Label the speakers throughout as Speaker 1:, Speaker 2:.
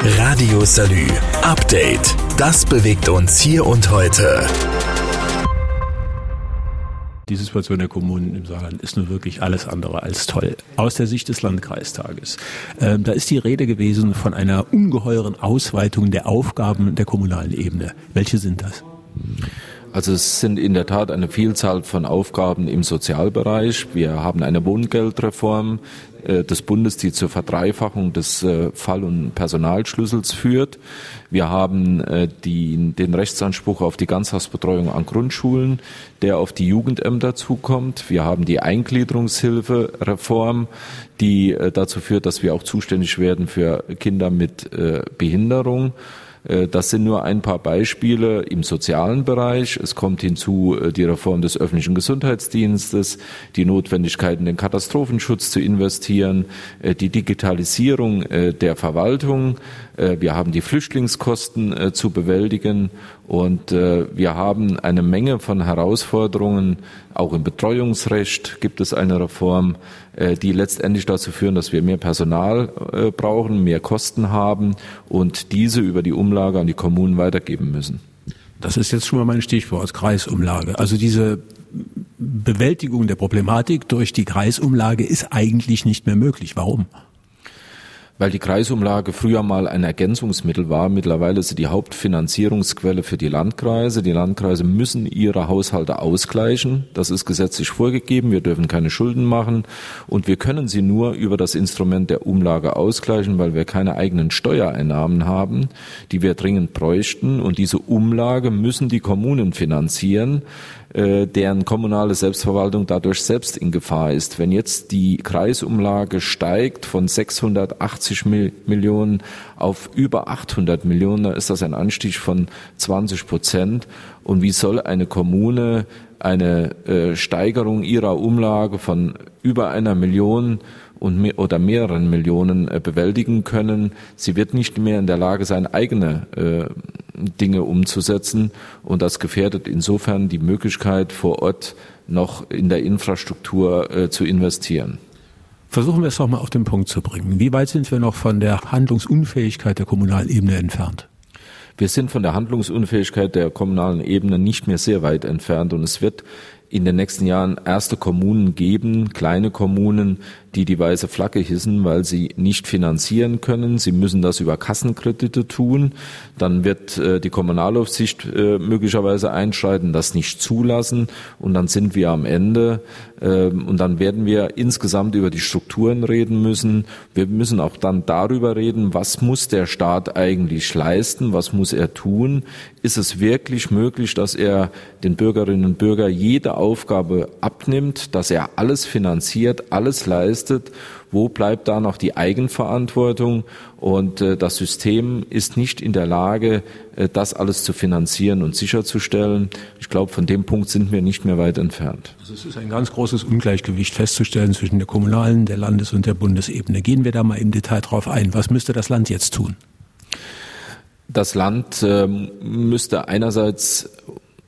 Speaker 1: Radio Salü. Update. Das bewegt uns hier und heute.
Speaker 2: Die Situation der Kommunen im Saarland ist nun wirklich alles andere als toll. Aus der Sicht des Landkreistages. Ähm, da ist die Rede gewesen von einer ungeheuren Ausweitung der Aufgaben der kommunalen Ebene. Welche sind das?
Speaker 3: Also es sind in der Tat eine Vielzahl von Aufgaben im Sozialbereich. Wir haben eine Wohngeldreform äh, des Bundes, die zur Verdreifachung des äh, Fall- und Personalschlüssels führt. Wir haben äh, die, den Rechtsanspruch auf die Ganztagsbetreuung an Grundschulen, der auf die Jugendämter zukommt. Wir haben die Eingliederungshilfe-Reform, die dazu führt, dass wir auch zuständig werden für Kinder mit Behinderung. Äh, das sind nur ein paar Beispiele im sozialen Bereich. Es kommt hinzu äh, die Reform des öffentlichen Gesundheitsdienstes, die Notwendigkeit, in den Katastrophenschutz zu investieren, äh, die Digitalisierung der Verwaltung. Wir haben die Flüchtlingskosten zu bewältigen und wir haben eine Menge von Herausforderungen. Auch im Betreuungsrecht gibt es eine Reform, die letztendlich dazu führen, dass wir mehr Personal brauchen, mehr Kosten haben und diese über die Umlage an die Kommunen weitergeben müssen.
Speaker 2: Das ist jetzt schon mal mein Stichwort, Kreisumlage. Also diese Bewältigung der Problematik durch die Kreisumlage ist eigentlich nicht mehr möglich. Warum?
Speaker 3: Weil die Kreisumlage früher mal ein Ergänzungsmittel war, mittlerweile ist sie die Hauptfinanzierungsquelle für die Landkreise. Die Landkreise müssen ihre Haushalte ausgleichen. Das ist gesetzlich vorgegeben. Wir dürfen keine Schulden machen. Und wir können sie nur über das Instrument der Umlage ausgleichen, weil wir keine eigenen Steuereinnahmen haben, die wir dringend bräuchten. Und diese Umlage müssen die Kommunen finanzieren. Äh, deren kommunale Selbstverwaltung dadurch selbst in Gefahr ist. Wenn jetzt die Kreisumlage steigt von 680 Millionen auf über 800 Millionen, dann ist das ein Anstieg von 20 Prozent. Und wie soll eine Kommune eine äh, Steigerung ihrer Umlage von über einer Million und mehr, oder mehreren Millionen äh, bewältigen können. Sie wird nicht mehr in der Lage sein, eigene äh, Dinge umzusetzen. Und das gefährdet insofern die Möglichkeit, vor Ort noch in der Infrastruktur äh, zu investieren.
Speaker 2: Versuchen wir es doch mal auf den Punkt zu bringen. Wie weit sind wir noch von der Handlungsunfähigkeit der kommunalen Ebene entfernt?
Speaker 3: Wir sind von der Handlungsunfähigkeit der kommunalen Ebene nicht mehr sehr weit entfernt und es wird in den nächsten Jahren erste Kommunen geben, kleine Kommunen, die die weiße Flagge hissen, weil sie nicht finanzieren können. Sie müssen das über Kassenkredite tun. Dann wird äh, die Kommunalaufsicht äh, möglicherweise einschreiten, das nicht zulassen. Und dann sind wir am Ende. Äh, und dann werden wir insgesamt über die Strukturen reden müssen. Wir müssen auch dann darüber reden, was muss der Staat eigentlich leisten? Was muss er tun? Ist es wirklich möglich, dass er den Bürgerinnen und Bürgern jede Aufgabe abnimmt, dass er alles finanziert, alles leistet? wo bleibt da noch die Eigenverantwortung? Und äh, das System ist nicht in der Lage, äh, das alles zu finanzieren und sicherzustellen. Ich glaube, von dem Punkt sind wir nicht mehr weit entfernt.
Speaker 2: Also es ist ein ganz großes Ungleichgewicht festzustellen zwischen der kommunalen, der Landes- und der Bundesebene. Gehen wir da mal im Detail drauf ein. Was müsste das Land jetzt tun?
Speaker 3: Das Land äh, müsste einerseits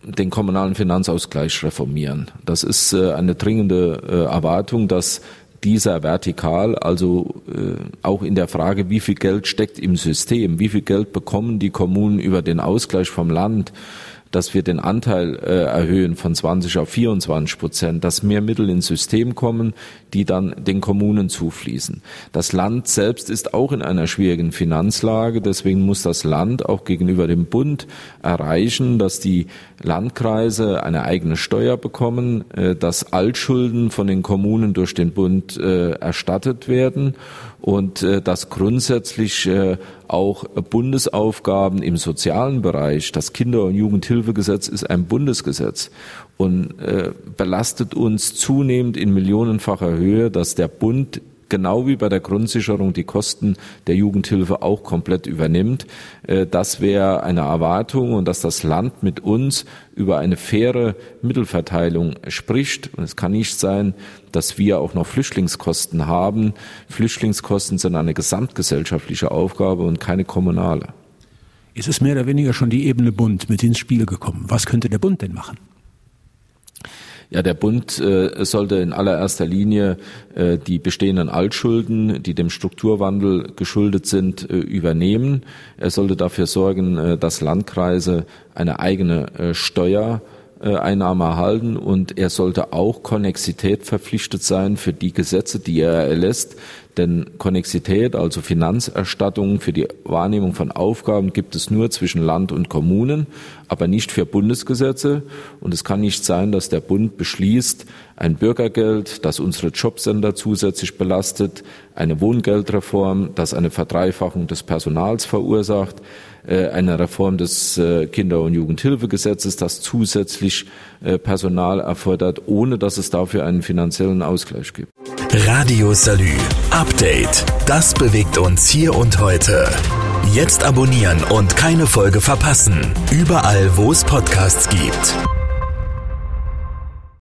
Speaker 3: den kommunalen Finanzausgleich reformieren. Das ist äh, eine dringende äh, Erwartung, dass dieser Vertikal, also äh, auch in der Frage, wie viel Geld steckt im System, wie viel Geld bekommen die Kommunen über den Ausgleich vom Land, dass wir den Anteil äh, erhöhen von 20 auf 24 Prozent, dass mehr Mittel ins System kommen, die dann den Kommunen zufließen. Das Land selbst ist auch in einer schwierigen Finanzlage, deswegen muss das Land auch gegenüber dem Bund erreichen, dass die Landkreise eine eigene Steuer bekommen, äh, dass Altschulden von den Kommunen durch den Bund äh, erstattet werden und äh, dass grundsätzlich äh, auch Bundesaufgaben im sozialen Bereich, das Kinder- und Jugendhilfegesetz ist ein Bundesgesetz und äh, belastet uns zunehmend in millionenfacher Höhe, dass der Bund genau wie bei der Grundsicherung die Kosten der Jugendhilfe auch komplett übernimmt. Äh, das wäre eine Erwartung und dass das Land mit uns über eine faire Mittelverteilung spricht. Und es kann nicht sein, dass wir auch noch Flüchtlingskosten haben. Flüchtlingskosten sind eine gesamtgesellschaftliche Aufgabe und keine kommunale.
Speaker 2: Es ist mehr oder weniger schon die Ebene Bund mit ins Spiel gekommen. Was könnte der Bund denn machen?
Speaker 3: Ja, der Bund äh, sollte in allererster Linie äh, die bestehenden Altschulden, die dem Strukturwandel geschuldet sind, äh, übernehmen. Er sollte dafür sorgen, äh, dass Landkreise eine eigene äh, Steuer Einnahme erhalten und er sollte auch Konnexität verpflichtet sein für die Gesetze, die er erlässt. Denn Konnexität, also Finanzerstattung für die Wahrnehmung von Aufgaben, gibt es nur zwischen Land und Kommunen, aber nicht für Bundesgesetze. Und es kann nicht sein, dass der Bund beschließt, ein Bürgergeld, das unsere Jobcenter zusätzlich belastet, eine Wohngeldreform, das eine Verdreifachung des Personals verursacht, äh, eine Reform des äh, Kinder- und Jugendhilfegesetzes, das zusätzlich äh, Personal erfordert, ohne dass es dafür einen finanziellen Ausgleich gibt.
Speaker 1: Radio Salü. Update. Das bewegt uns hier und heute. Jetzt abonnieren und keine Folge verpassen. Überall, wo es Podcasts gibt.